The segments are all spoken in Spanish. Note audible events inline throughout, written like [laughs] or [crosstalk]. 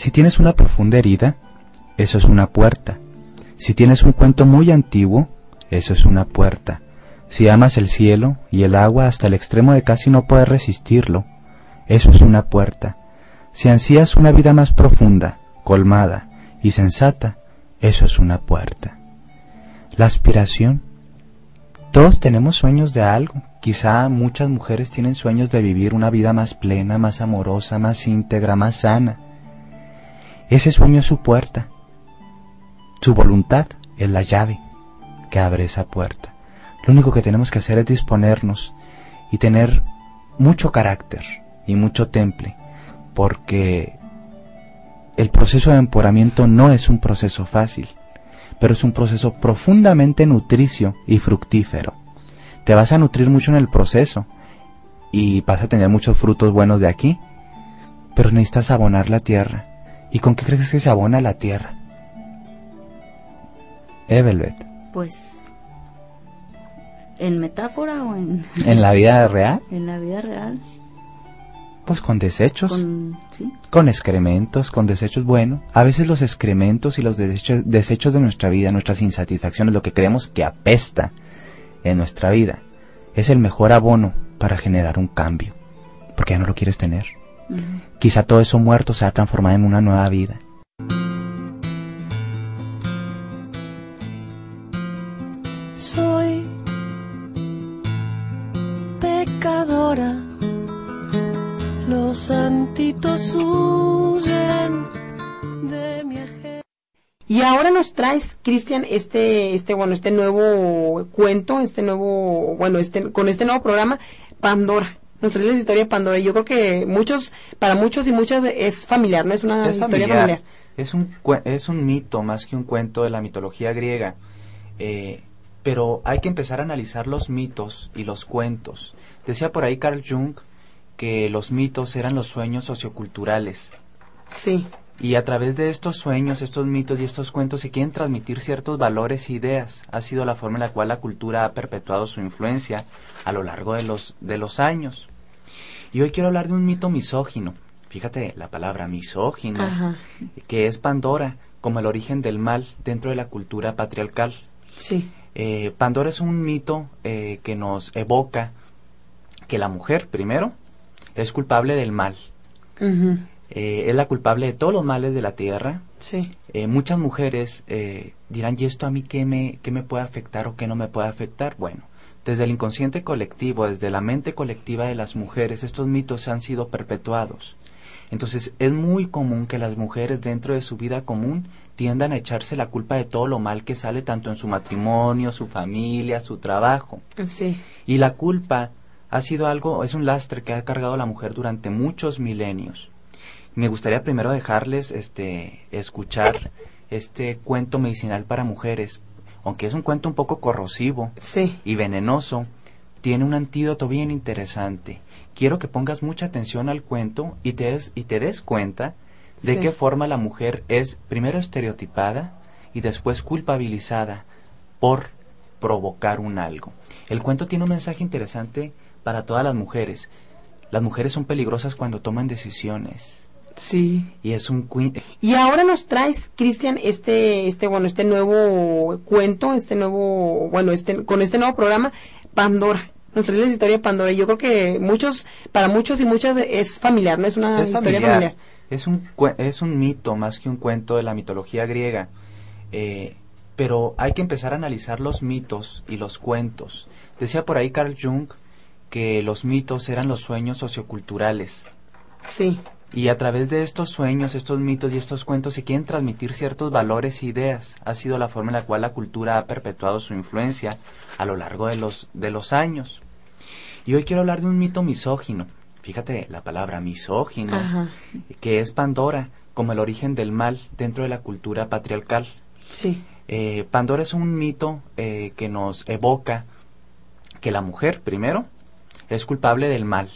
Si tienes una profunda herida, eso es una puerta. Si tienes un cuento muy antiguo, eso es una puerta. Si amas el cielo y el agua hasta el extremo de casi no poder resistirlo, eso es una puerta. Si ansías una vida más profunda, colmada y sensata, eso es una puerta. La aspiración. Todos tenemos sueños de algo. Quizá muchas mujeres tienen sueños de vivir una vida más plena, más amorosa, más íntegra, más sana. Ese sueño es su puerta. Su voluntad es la llave que abre esa puerta. Lo único que tenemos que hacer es disponernos y tener mucho carácter y mucho temple, porque el proceso de emporamiento no es un proceso fácil, pero es un proceso profundamente nutricio y fructífero. Te vas a nutrir mucho en el proceso y vas a tener muchos frutos buenos de aquí, pero necesitas abonar la tierra ¿Y con qué crees que se abona la tierra? Evelvet. Pues en metáfora o en en la vida [laughs] real? En la vida real. Pues con desechos. Con, ¿sí? con excrementos, con desechos. Bueno, a veces los excrementos y los desechos, desechos de nuestra vida, nuestras insatisfacciones, lo que creemos que apesta en nuestra vida, es el mejor abono para generar un cambio, porque ya no lo quieres tener. Quizá todo eso muerto se ha transformado en una nueva vida. Soy pecadora, los santitos huyen de mi Y ahora nos traes, Cristian, este, este, bueno, este nuevo cuento, este nuevo, bueno, este, con este nuevo programa, Pandora nos la historia de Pandora. Y yo creo que muchos, para muchos y muchas es familiar, ¿no? Es una historia familiar. Es un, es un mito más que un cuento de la mitología griega. Eh, pero hay que empezar a analizar los mitos y los cuentos. Decía por ahí Carl Jung que los mitos eran los sueños socioculturales. Sí. Y a través de estos sueños, estos mitos y estos cuentos se quieren transmitir ciertos valores e ideas. Ha sido la forma en la cual la cultura ha perpetuado su influencia a lo largo de los, de los años. Y hoy quiero hablar de un mito misógino. Fíjate la palabra misógino, que es Pandora, como el origen del mal dentro de la cultura patriarcal. Sí. Eh, Pandora es un mito eh, que nos evoca que la mujer, primero, es culpable del mal. Eh, es la culpable de todos los males de la tierra. Sí. muchas mujeres dirán, ¿y esto a mí qué me, qué me puede afectar o qué no me puede afectar? Bueno, desde el inconsciente colectivo, desde la mente colectiva de las mujeres, estos mitos han sido perpetuados. Entonces es muy común que las mujeres dentro de su vida común tiendan a echarse la culpa de todo lo mal que sale tanto en su matrimonio, su familia, su trabajo. Sí. Y la culpa ha sido algo, es un lastre que ha cargado la mujer durante muchos milenios. Me gustaría primero dejarles este escuchar este cuento medicinal para mujeres aunque es un cuento un poco corrosivo y venenoso, tiene un antídoto bien interesante. Quiero que pongas mucha atención al cuento y te des, y te des cuenta de qué forma la mujer es primero estereotipada y después culpabilizada por provocar un algo. El cuento tiene un mensaje interesante para todas las mujeres. Las mujeres son peligrosas cuando toman decisiones. Sí. Y es un Y ahora nos traes, Cristian, este, este, bueno, este nuevo cuento, este nuevo, bueno, este, con este nuevo programa, Pandora. Nos traes la historia de Pandora. Y yo creo que muchos, para muchos y muchas es familiar, ¿no? Es una historia familiar. Es un, es un mito más que un cuento de la mitología griega. Eh, pero hay que empezar a analizar los mitos y los cuentos. Decía por ahí Carl Jung que los mitos eran los sueños socioculturales. Sí. Y a través de estos sueños, estos mitos y estos cuentos se quieren transmitir ciertos valores e ideas. Ha sido la forma en la cual la cultura ha perpetuado su influencia a lo largo de los, de los años. Y hoy quiero hablar de un mito misógino. fíjate la palabra misógino, Ajá. que es Pandora, como el origen del mal dentro de la cultura patriarcal. Sí. Eh, Pandora es un mito eh, que nos evoca que la mujer, primero, es culpable del mal.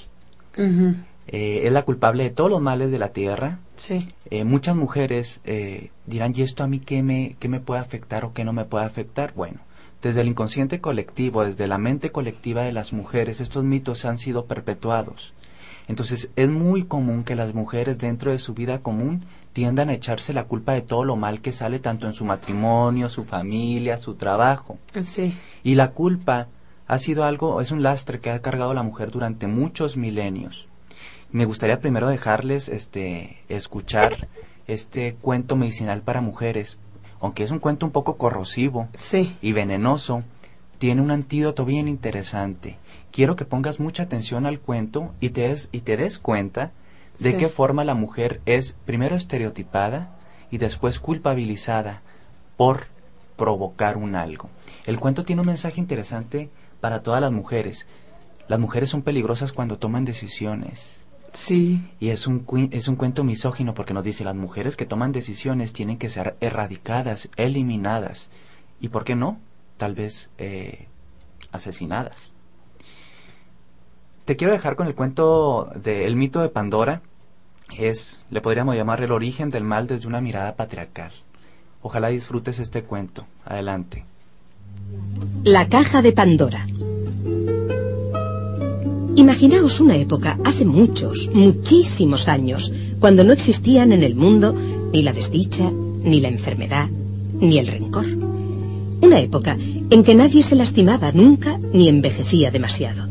Eh, es la culpable de todos los males de la tierra. Sí. Eh, muchas mujeres eh, dirán, ¿y esto a mí qué me, qué me puede afectar o qué no me puede afectar? Bueno, desde el inconsciente colectivo, desde la mente colectiva de las mujeres, estos mitos han sido perpetuados. Entonces es muy común que las mujeres dentro de su vida común tiendan a echarse la culpa de todo lo mal que sale tanto en su matrimonio, su familia, su trabajo. Sí. Y la culpa ha sido algo, es un lastre que ha cargado la mujer durante muchos milenios. Me gustaría primero dejarles este escuchar este cuento medicinal para mujeres, aunque es un cuento un poco corrosivo Sí. y venenoso, tiene un antídoto bien interesante. Quiero que pongas mucha atención al cuento y te des, y te des cuenta de Sí. qué forma la mujer es primero estereotipada y después culpabilizada por provocar un algo. El cuento tiene un mensaje interesante para todas las mujeres. Las mujeres son peligrosas cuando toman decisiones. Sí. Y es un, es un cuento misógino porque nos dice las mujeres que toman decisiones tienen que ser erradicadas, eliminadas. ¿Y por qué no? Tal vez eh, asesinadas. Te quiero dejar con el cuento del mito de Pandora. Es, le podríamos llamar el origen del mal desde una mirada patriarcal. Ojalá disfrutes este cuento. Adelante. La caja de Pandora. Imaginaos una época hace muchos, muchísimos años, cuando no existían en el mundo ni la desdicha, ni la enfermedad, ni el rencor. Una época en que nadie se lastimaba nunca ni envejecía demasiado.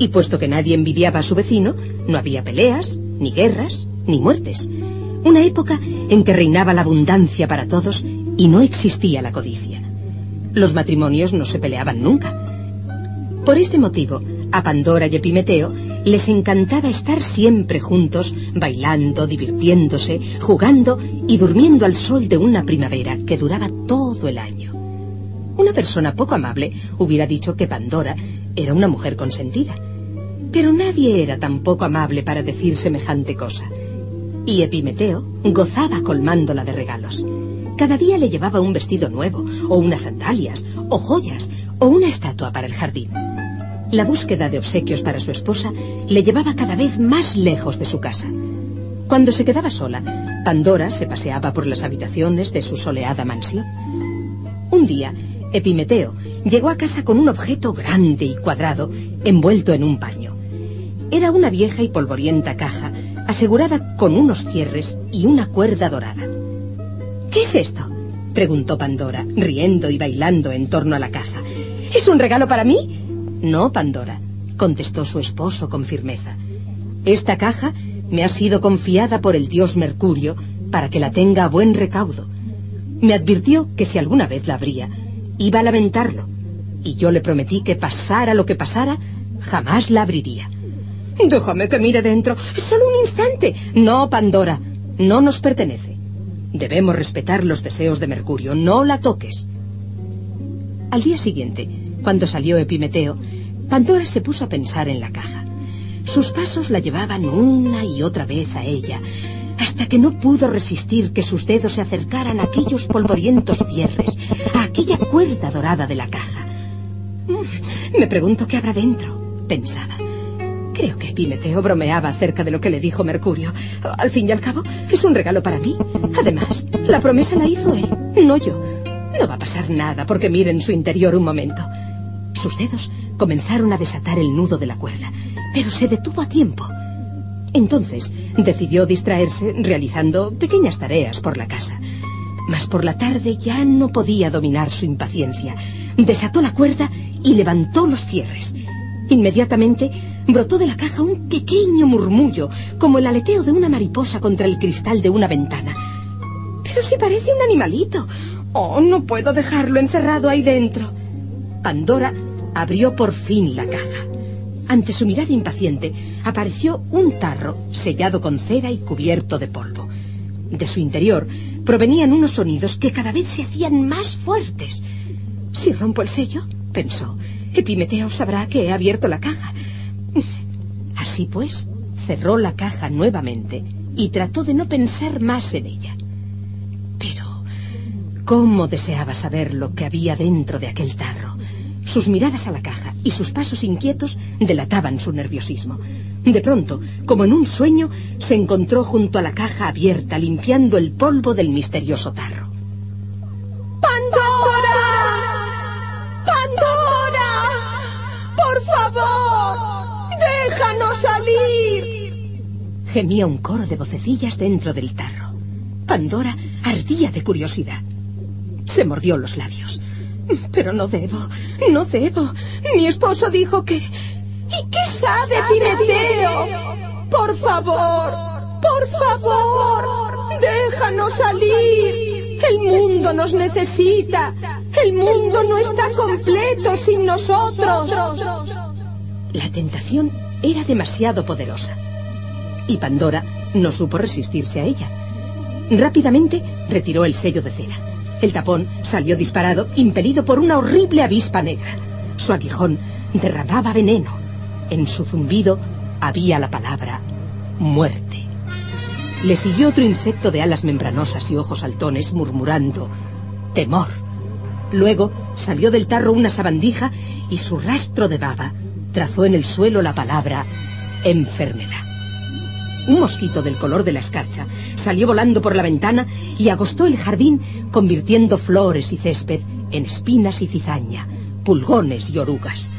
Y puesto que nadie envidiaba a su vecino, no había peleas, ni guerras, ni muertes. Una época en que reinaba la abundancia para todos y no existía la codicia. Los matrimonios no se peleaban nunca. Por este motivo, a Pandora y Epimeteo les encantaba estar siempre juntos, bailando, divirtiéndose, jugando y durmiendo al sol de una primavera que duraba todo el año. Una persona poco amable hubiera dicho que Pandora era una mujer consentida. Pero nadie era tan poco amable para decir semejante cosa. Y Epimeteo gozaba colmándola de regalos. Cada día le llevaba un vestido nuevo, o unas sandalias, o joyas, o una estatua para el jardín. La búsqueda de obsequios para su esposa le llevaba cada vez más lejos de su casa. Cuando se quedaba sola, Pandora se paseaba por las habitaciones de su soleada mansión. Un día, Epimeteo llegó a casa con un objeto grande y cuadrado envuelto en un paño. Era una vieja y polvorienta caja asegurada con unos cierres y una cuerda dorada. ¿Qué es esto? preguntó Pandora, riendo y bailando en torno a la caja. ¿Es un regalo para mí? No, Pandora, contestó su esposo con firmeza. Esta caja me ha sido confiada por el dios Mercurio para que la tenga a buen recaudo. Me advirtió que si alguna vez la abría, iba a lamentarlo, y yo le prometí que pasara lo que pasara, jamás la abriría. Déjame que mire dentro, solo un instante. No, Pandora, no nos pertenece. Debemos respetar los deseos de Mercurio, no la toques. Al día siguiente, cuando salió Epimeteo, Pandora se puso a pensar en la caja. Sus pasos la llevaban una y otra vez a ella, hasta que no pudo resistir que sus dedos se acercaran a aquellos polvorientos cierres, a aquella cuerda dorada de la caja. Me pregunto qué habrá dentro, pensaba. Creo que Epimeteo bromeaba acerca de lo que le dijo Mercurio. Al fin y al cabo, es un regalo para mí. Además, la promesa la hizo él, no yo. No va a pasar nada porque miren su interior un momento. Sus dedos comenzaron a desatar el nudo de la cuerda, pero se detuvo a tiempo. Entonces decidió distraerse realizando pequeñas tareas por la casa. Mas por la tarde ya no podía dominar su impaciencia. Desató la cuerda y levantó los cierres. Inmediatamente brotó de la caja un pequeño murmullo, como el aleteo de una mariposa contra el cristal de una ventana. Pero si parece un animalito. Oh, no puedo dejarlo encerrado ahí dentro. Pandora abrió por fin la caja. Ante su mirada impaciente apareció un tarro sellado con cera y cubierto de polvo. De su interior provenían unos sonidos que cada vez se hacían más fuertes. Si rompo el sello, pensó, Epimeteo sabrá que he abierto la caja. Así pues, cerró la caja nuevamente y trató de no pensar más en ella. Pero, ¿cómo deseaba saber lo que había dentro de aquel tarro? Sus miradas a la caja y sus pasos inquietos delataban su nerviosismo. De pronto, como en un sueño, se encontró junto a la caja abierta limpiando el polvo del misterioso tarro. ¡Pandora! ¡Pandora! ¡Por favor! ¡Déjanos salir! Gemía un coro de vocecillas dentro del tarro. Pandora ardía de curiosidad. Se mordió los labios. Pero no debo, no debo. Mi esposo dijo que... ¿Y qué sabe Pimeteo? Por favor, por favor, déjanos salir. El mundo nos necesita. El mundo no está completo sin nosotros. La tentación era demasiado poderosa. Y Pandora no supo resistirse a ella. Rápidamente retiró el sello de cera. El tapón salió disparado, impelido por una horrible avispa negra. Su aguijón derramaba veneno. En su zumbido había la palabra muerte. Le siguió otro insecto de alas membranosas y ojos saltones murmurando temor. Luego salió del tarro una sabandija y su rastro de baba trazó en el suelo la palabra enfermedad. Un mosquito del color de la escarcha salió volando por la ventana y agostó el jardín, convirtiendo flores y césped en espinas y cizaña, pulgones y orugas.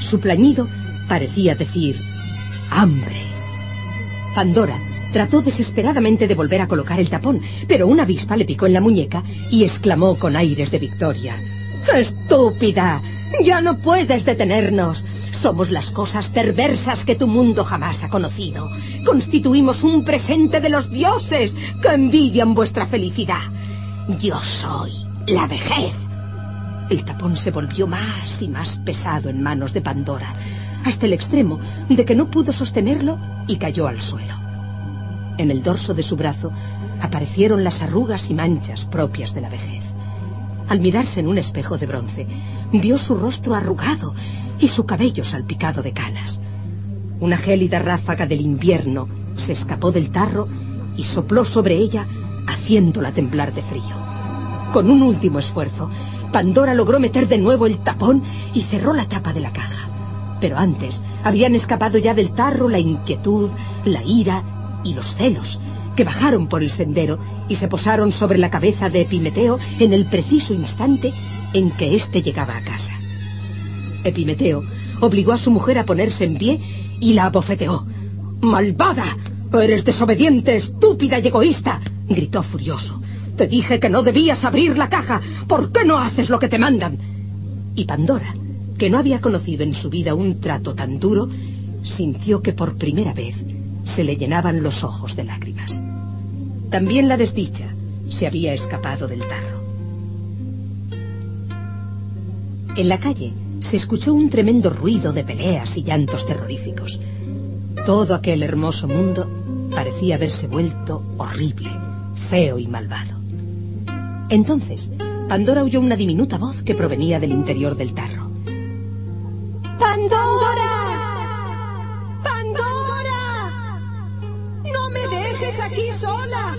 Su plañido parecía decir hambre. Pandora trató desesperadamente de volver a colocar el tapón, pero una avispa le picó en la muñeca y exclamó con aires de victoria. ¡Estúpida! Ya no puedes detenernos. Somos las cosas perversas que tu mundo jamás ha conocido. Constituimos un presente de los dioses que envidian vuestra felicidad. Yo soy la vejez. El tapón se volvió más y más pesado en manos de Pandora, hasta el extremo de que no pudo sostenerlo y cayó al suelo. En el dorso de su brazo aparecieron las arrugas y manchas propias de la vejez. Al mirarse en un espejo de bronce, vio su rostro arrugado y su cabello salpicado de canas. Una gélida ráfaga del invierno se escapó del tarro y sopló sobre ella, haciéndola temblar de frío. Con un último esfuerzo, Pandora logró meter de nuevo el tapón y cerró la tapa de la caja. Pero antes habían escapado ya del tarro la inquietud, la ira y los celos, que bajaron por el sendero y se posaron sobre la cabeza de Epimeteo en el preciso instante en que éste llegaba a casa. Epimeteo obligó a su mujer a ponerse en pie y la abofeteó. ¡Malvada! ¡Eres desobediente, estúpida y egoísta! gritó furioso. Te dije que no debías abrir la caja. ¿Por qué no haces lo que te mandan? Y Pandora, que no había conocido en su vida un trato tan duro, sintió que por primera vez se le llenaban los ojos de lágrimas. También la desdicha se había escapado del tarro. En la calle se escuchó un tremendo ruido de peleas y llantos terroríficos. Todo aquel hermoso mundo parecía haberse vuelto horrible, feo y malvado. Entonces, Pandora oyó una diminuta voz que provenía del interior del tarro. ¡Pandora! Dejes aquí sola!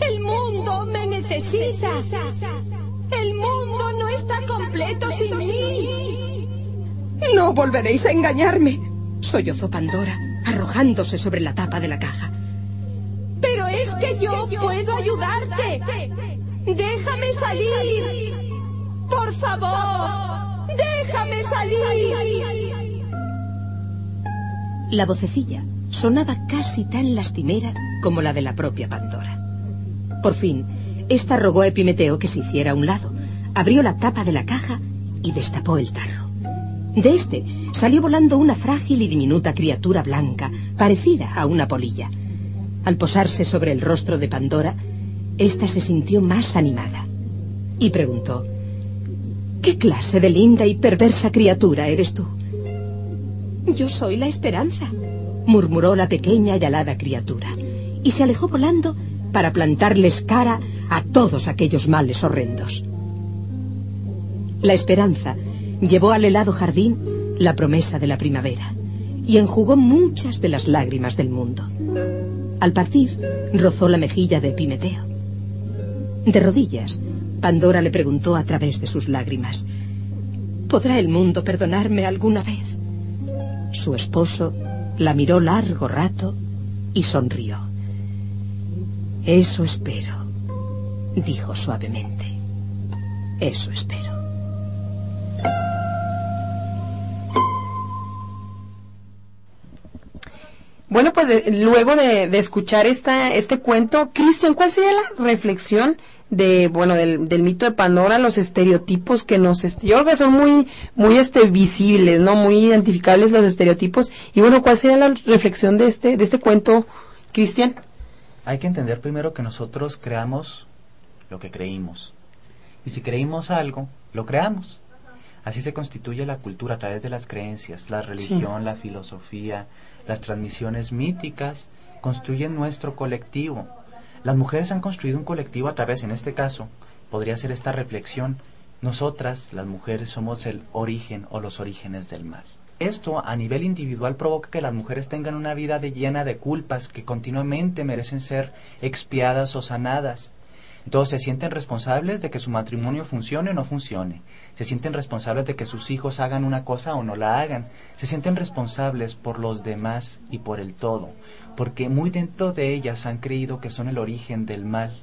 El mundo me necesita. El mundo no está completo sin mí. No volveréis a engañarme, sollozó Pandora, arrojándose sobre la tapa de la caja. Pero es que yo puedo ayudarte. Déjame salir. Por favor, déjame salir. La vocecilla sonaba casi tan lastimera como la de la propia Pandora. Por fin, ésta rogó a Epimeteo que se hiciera a un lado, abrió la tapa de la caja y destapó el tarro. De este salió volando una frágil y diminuta criatura blanca, parecida a una polilla. Al posarse sobre el rostro de Pandora, ésta se sintió más animada y preguntó, ¿Qué clase de linda y perversa criatura eres tú? Yo soy la esperanza, murmuró la pequeña y alada criatura, y se alejó volando para plantarles cara a todos aquellos males horrendos. La esperanza llevó al helado jardín la promesa de la primavera, y enjugó muchas de las lágrimas del mundo. Al partir, rozó la mejilla de Epimeteo. De rodillas, Pandora le preguntó a través de sus lágrimas, ¿podrá el mundo perdonarme alguna vez? Su esposo la miró largo rato y sonrió. Eso espero, dijo suavemente. Eso espero. Bueno, pues de- luego de, de escuchar esta, este cuento, Cristian, ¿cuál sería la reflexión de, bueno, del, del mito de Pandora, los estereotipos que nos, yo creo que son muy, muy, este, visibles, ¿no? Muy identificables los estereotipos. Y bueno, ¿cuál sería la reflexión de este, de este cuento, Cristian? Hay que entender primero que nosotros creamos lo que creímos. Y si creímos algo, lo creamos. Así se constituye la cultura a través de las creencias, la religión, la filosofía, las transmisiones míticas, construyen nuestro colectivo. Las mujeres han construido un colectivo a través, en este caso, podría ser esta reflexión, nosotras, las mujeres, somos el origen o los orígenes del mal. Esto a nivel individual provoca que las mujeres tengan una vida de- llena de culpas que continuamente merecen ser expiadas o sanadas. Entonces se sienten responsables de que su matrimonio funcione o no funcione. Se sienten responsables de que sus hijos hagan una cosa o no la hagan. Se sienten responsables por los demás y por el todo. Porque muy dentro de ellas han creído que son el origen del mal.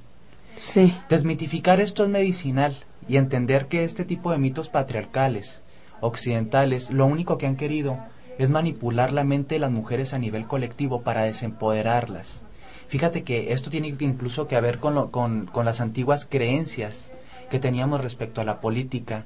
Sí. Desmitificar esto es medicinal y entender que este tipo de mitos patriarcales, occidentales, lo único que han querido es manipular la mente de las mujeres a nivel colectivo para desempoderarlas. Fíjate que esto tiene incluso que ver con, lo- con, con las antiguas creencias que teníamos respecto a la política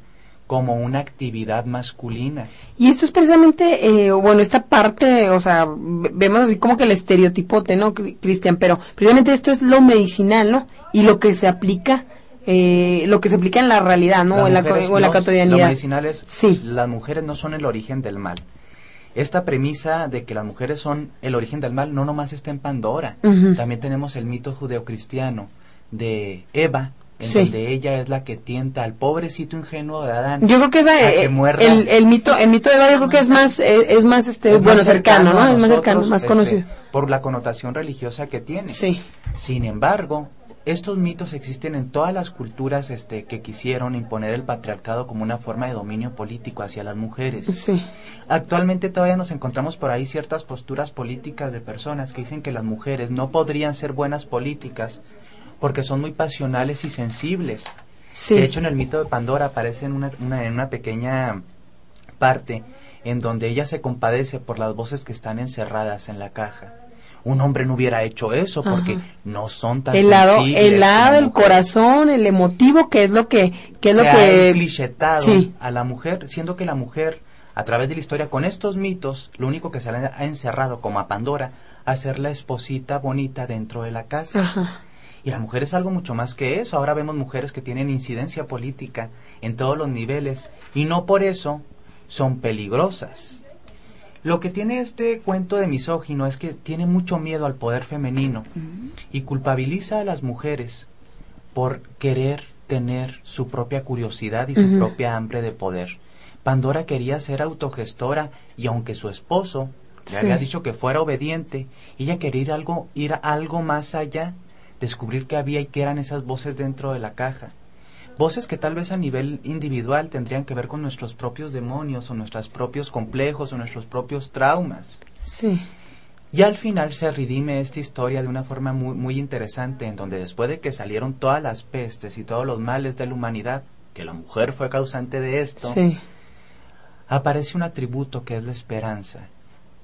como una actividad masculina. Y esto es precisamente, eh, bueno, esta parte, o sea, ve- vemos así como que el estereotipote, ¿no, Cri- Cristian? Pero precisamente esto es lo medicinal, ¿no? Y lo que se aplica, eh, lo que se aplica en la realidad, ¿no? En la, o en la cotidianidad. Lo medicinal es, Sí. las mujeres no son el origen del mal. Esta premisa de que las mujeres son el origen del mal no nomás está en Pandora. También tenemos el mito judeocristiano de Eva, en Sí. donde ella es la que tienta al pobrecito ingenuo de Adán. Yo creo que esa, a que eh, muerda. el, el mito, el mito de Eva yo creo que es más, eh, es más, este, Es más bueno, cercano, ¿no? Es más cercano, más este, conocido. Por la connotación religiosa que tiene. Sí. Sin embargo, estos mitos existen en todas las culturas este, que quisieron imponer el patriarcado como una forma de dominio político hacia las mujeres. Sí. Actualmente todavía nos encontramos por ahí ciertas posturas políticas de personas que dicen que las mujeres no podrían ser buenas políticas porque son muy pasionales y sensibles. Sí. De hecho, en el mito de Pandora aparece en una, una- en una pequeña parte en donde ella se compadece por las voces que están encerradas en la caja. Un hombre no hubiera hecho eso porque Ajá. no son tan el lado, sensibles el lado mujeres corazón, el emotivo, que es lo que, que es se lo ha que, enclichetado Sí. a la mujer, siendo que la mujer, a través de la historia, con estos mitos, lo único que se le ha encerrado como a Pandora, a ser la esposita bonita dentro de la casa. Ajá. Y la mujer es algo mucho más que eso. Ahora vemos mujeres que tienen incidencia política en todos los niveles y no por eso son peligrosas. Lo que tiene este cuento de misógino es que tiene mucho miedo al poder femenino y culpabiliza a las mujeres por querer tener su propia curiosidad y su propia hambre de poder. Pandora quería ser autogestora y aunque su esposo le Sí. había dicho que fuera obediente, ella quería ir algo, ir algo más allá, descubrir qué había y qué eran esas voces dentro de la caja. Voces que tal vez a nivel individual tendrían que ver con nuestros propios demonios o nuestros propios complejos o nuestros propios traumas. Sí. Y al final se redime esta historia de una forma muy, muy interesante, en donde después de que salieron todas las pestes y todos los males de la humanidad, que la mujer fue causante de esto, Sí. aparece un atributo que es la esperanza.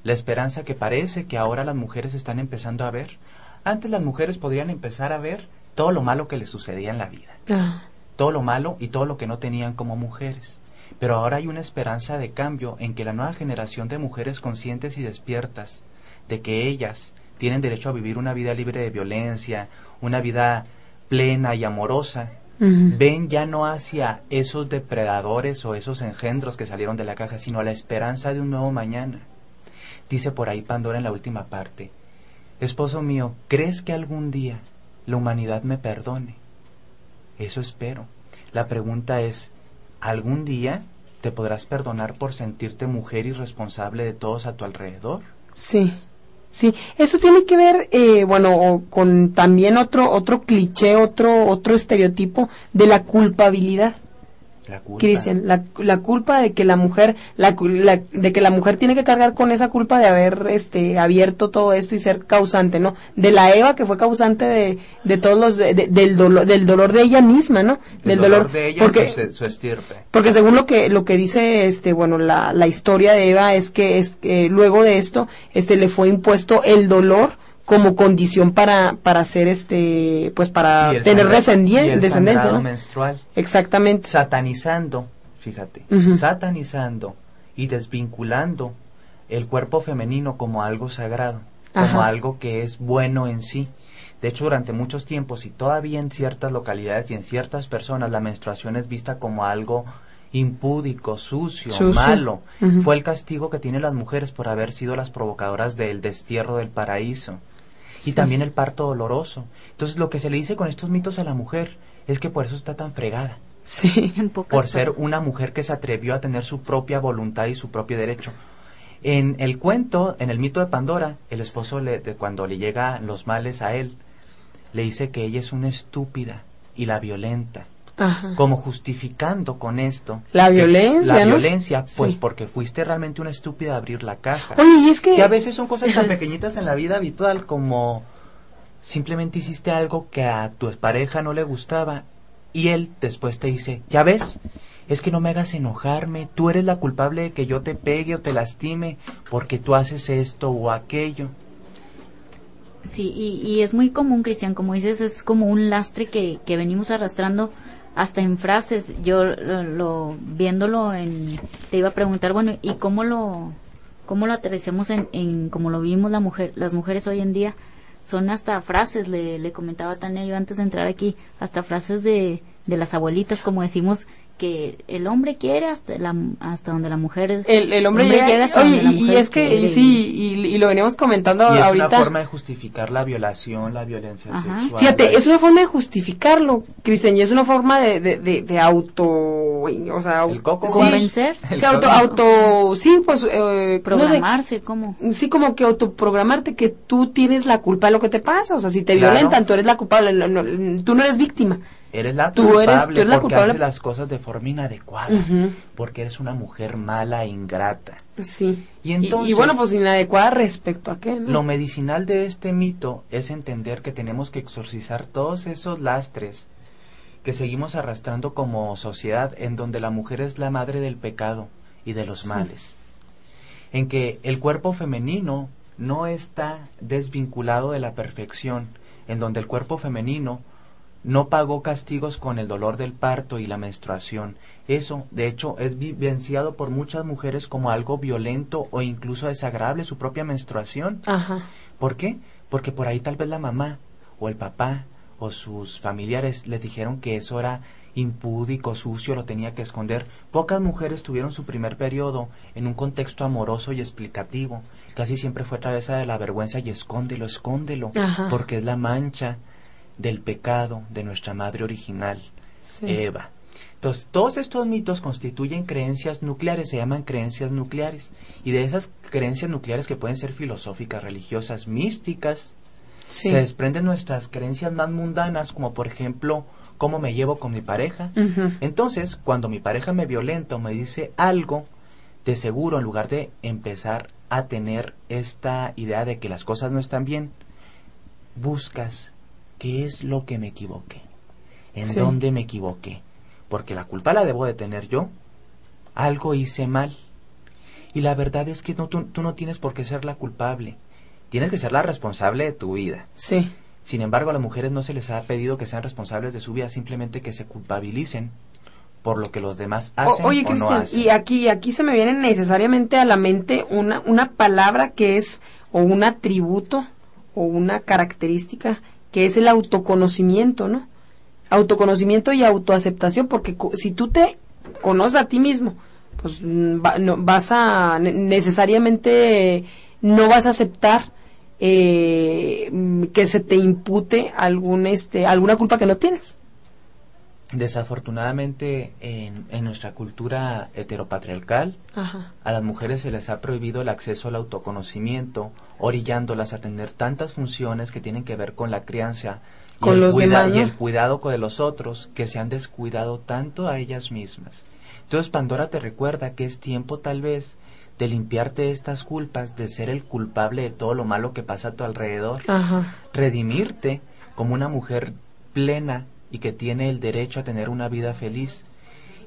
La esperanza que parece que ahora las mujeres están empezando a ver. Antes las mujeres podrían empezar a ver todo lo malo que les sucedía en la vida Ah, todo lo malo y todo lo que no tenían como mujeres. Pero ahora hay una esperanza de cambio en que la nueva generación de mujeres conscientes y despiertas, de que ellas tienen derecho a vivir una vida libre de violencia, una vida plena y amorosa, ven ya no hacia esos depredadores o esos engendros que salieron de la caja, sino a la esperanza de un nuevo mañana. Dice por ahí Pandora en la última parte, Esposo mío, ¿crees que algún día la humanidad me perdone? Eso espero. La pregunta es, ¿algún día te podrás perdonar por sentirte mujer irresponsable de todos a tu alrededor. Sí, sí. Eso tiene que ver, eh, bueno, con también otro otro cliché, otro otro estereotipo de la culpabilidad. La culpa. Cristian, la, la culpa de que la mujer, la, la- de que la mujer tiene que cargar con esa culpa de haber este abierto todo esto y ser causante, ¿no? De la Eva que fue causante de, de todos los de- de- del dolor del dolor de ella misma, ¿no? El del dolor, de ella porque su, su estirpe. porque según lo que lo que dice este bueno la, la historia de Eva es que es que luego de esto este le fue impuesto el dolor como condición para para ser este pues para tener descendencia sangrado ¿no? menstrual. exactamente satanizando, fíjate, satanizando y desvinculando el cuerpo femenino como algo sagrado, como algo que es bueno en sí. De hecho, durante muchos tiempos y todavía en ciertas localidades y en ciertas personas, la menstruación es vista como algo impúdico, sucio, Sucio. malo. Fue el castigo que tienen las mujeres por haber sido las provocadoras del destierro del paraíso. Sí. Y también el parto doloroso. Entonces, lo que se le dice con estos mitos a la mujer es que por eso está tan fregada sí [laughs] En pocas por ser una mujer que se atrevió a tener su propia voluntad y su propio derecho. En el cuento, en el mito de Pandora, el esposo le, de cuando le llega los males a él, le dice que ella es una estúpida y la violenta, Ajá. como justificando con esto La violencia, la ¿no? violencia, pues Sí. porque fuiste realmente una estúpida a abrir la caja. Oye, y es que Que a veces son cosas tan pequeñitas en la vida habitual como simplemente hiciste algo que a tu pareja no le gustaba y él después te dice, ya ves, es que no me hagas enojarme, tú eres la culpable de que yo te pegue o te lastime porque tú haces esto o aquello. Sí, y, y es muy común, Cristian, como dices, es como un lastre que, que venimos arrastrando hasta en frases. Yo lo, lo- viéndolo en, te iba a preguntar, bueno, ¿y cómo lo, cómo lo aterricemos en, en como lo vimos la mujer, las mujeres hoy en día? Son hasta frases, le, le comentaba Tania yo antes de entrar aquí, hasta frases de, de las abuelitas, como decimos, que el hombre quiere hasta, la, hasta donde la mujer... el, el hombre, llega, hasta oye, donde la y, y mujer es que quiere. y sí y, y lo veníamos comentando Y es ahorita una forma de justificar la violación, la violencia Ajá. sexual. Fíjate, es una forma de justificarlo, Cristian, y es una forma de, de, de, de auto, o sea, El coco. sí, Convencer. El sí, auto, coco. auto, sí, pues, eh, no sé, Programarse, ¿cómo? sí, como que autoprogramarte que tú tienes la culpa de lo que te pasa, o sea, si te Claro. violentan, tú eres la culpable, no- no- tú no eres víctima. Eres la Tú culpable eres- tú eres la porque culpable. haces las cosas de forma inadecuada, porque eres una mujer mala e ingrata. Sí. Y entonces- y, bueno, pues inadecuada respecto a qué, ¿no? Lo medicinal de este mito es entender que tenemos que exorcizar todos esos lastres que seguimos arrastrando como sociedad en donde la mujer es la madre del pecado y de los males. En que el cuerpo femenino no está desvinculado de la perfección, en donde el cuerpo femenino no pagó castigos con el dolor del parto y la menstruación. Eso, de hecho, es vivenciado por muchas mujeres como algo violento o incluso desagradable su propia menstruación. Ajá. ¿Por qué? Porque por ahí tal vez la mamá o el papá o sus familiares les dijeron que eso era impúdico, sucio, lo tenía que esconder. Pocas mujeres tuvieron su primer periodo en un contexto amoroso y explicativo. Casi siempre fue a través de la vergüenza y escóndelo, escóndelo, Ajá. porque es la mancha del pecado de nuestra madre original, Sí. Eva. Entonces, todos estos mitos constituyen creencias nucleares, se llaman creencias nucleares. Y de esas creencias nucleares que pueden ser filosóficas, religiosas, místicas, Sí. se desprenden nuestras creencias más mundanas, como por ejemplo, cómo me llevo con mi pareja. Entonces, cuando mi pareja me violenta o me dice algo, de seguro, en lugar de empezar a tener esta idea de que las cosas no están bien, buscas qué es lo que me equivoqué, en Sí. dónde me equivoqué, porque la culpa la debo de tener yo, algo hice mal. Y la verdad es que no, tú, tú no tienes por qué ser la culpable, tienes que ser la responsable de tu vida. Sí. Sin embargo, a las mujeres no se les ha pedido que sean responsables de su vida, simplemente que se culpabilicen por lo que los demás O- hacen oye, o no Cristian, hacen. y aquí, aquí se me viene necesariamente a la mente una, una palabra que es, o un atributo, o una característica, que es el autoconocimiento, ¿no? Autoconocimiento y autoaceptación, porque si tú te conoces a ti mismo, pues mm, va- no, vas a, ne- necesariamente no vas a aceptar eh, mm, que se te impute algún, este, alguna culpa que no tienes. Desafortunadamente, en, en nuestra cultura heteropatriarcal, Ajá. a las mujeres se les ha prohibido el acceso al autoconocimiento, orillándolas a tener tantas funciones que tienen que ver con la crianza y, Con el, los cuida- demás, y el cuidado de los otros, que se han descuidado tanto a ellas mismas. Entonces Pandora te recuerda que es tiempo tal vez de limpiarte de estas culpas, de ser el culpable de todo lo malo que pasa a tu alrededor Ajá. redimirte como una mujer plena y que tiene el derecho a tener una vida feliz.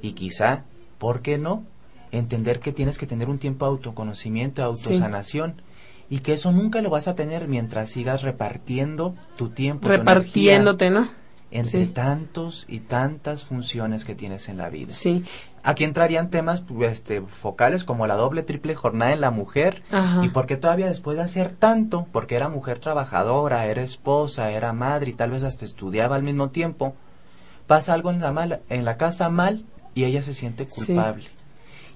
Y quizá, ¿por qué no? Entender que tienes que tener un tiempo de autoconocimiento, de Sí. autosanación. Y que eso nunca lo vas a tener mientras sigas repartiendo tu tiempo, tu Repartiéndote, ¿no? entre Sí. tantos y tantas funciones que tienes en la vida. Sí. Aquí entrarían temas pues, este, focales como la doble, triple jornada en la mujer. Ajá. Y porque todavía después de hacer tanto, porque era mujer trabajadora, era esposa, era madre y tal vez hasta estudiaba al mismo tiempo, pasa algo en la, mala, en la casa mal y ella se siente Sí. culpable.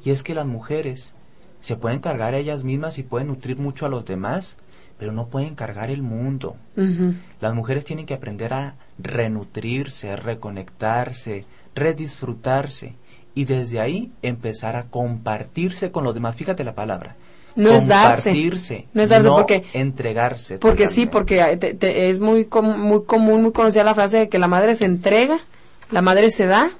Y es que las mujeres se pueden cargar a ellas mismas y pueden nutrir mucho a los demás, pero no pueden cargar el mundo. Las mujeres tienen que aprender a renutrirse, reconectarse, redisfrutarse y desde ahí empezar a compartirse con los demás. Fíjate la palabra. No es darse. Compartirse. No es darse porque- entregarse. Porque sí, porque eh, te- te- es muy, com- muy común, muy conocida la frase de que la madre se entrega, la madre se da.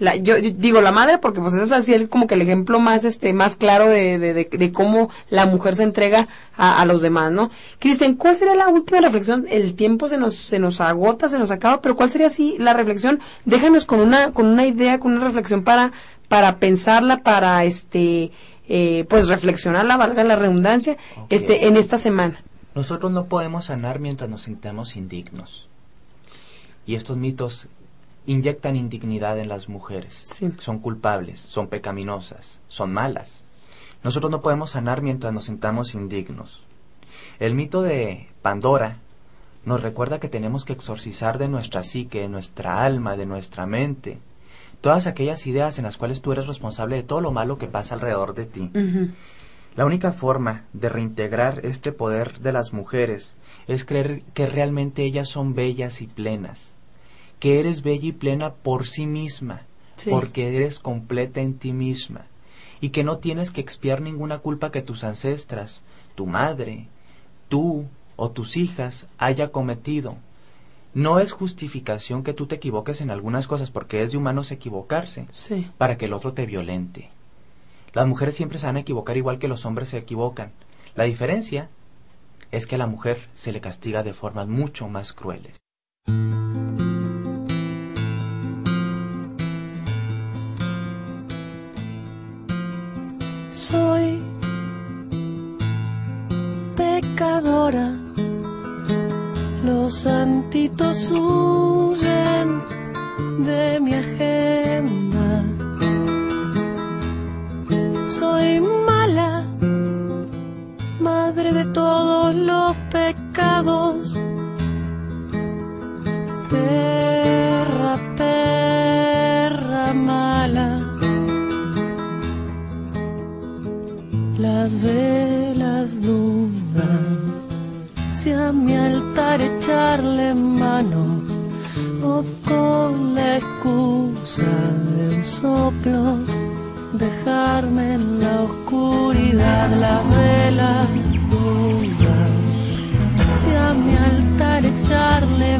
La, yo, yo digo la madre porque pues es así el, como que el ejemplo más este más claro de, de, de, de cómo la mujer se entrega a, a los demás, ¿no? Cristian, ¿cuál sería la última reflexión? El tiempo se nos se nos agota, se nos acaba, pero ¿cuál sería así la reflexión? Déjanos con una con una idea, con una reflexión para para pensarla, para este eh, pues reflexionarla, valga la redundancia, este en esta semana. Nosotros no podemos sanar mientras nos sintamos indignos. Y estos mitos inyectan indignidad en las mujeres. Sí. Son culpables, son pecaminosas, son malas. Nosotros no podemos sanar mientras nos sintamos indignos. El mito de Pandora nos recuerda que tenemos que exorcizar de nuestra psique, de nuestra alma, de nuestra mente, todas aquellas ideas en las cuales tú eres responsable de todo lo malo que pasa alrededor de ti. La única forma de reintegrar este poder de las mujeres es creer que realmente ellas son bellas y plenas, que eres bella y plena por sí misma, Sí. porque eres completa en ti misma, y que no tienes que expiar ninguna culpa que tus ancestras, tu madre, tú o tus hijas haya cometido. No es justificación que tú te equivoques en algunas cosas, porque es de humanos equivocarse Sí. para que el otro te violente. Las mujeres siempre se van a equivocar igual que los hombres se equivocan. La diferencia es que a la mujer se le castiga de formas mucho más crueles. Soy pecadora, los santitos huyen de mi agenda. Soplo dejarme en la oscuridad. Velas dudan si a mi altar echarle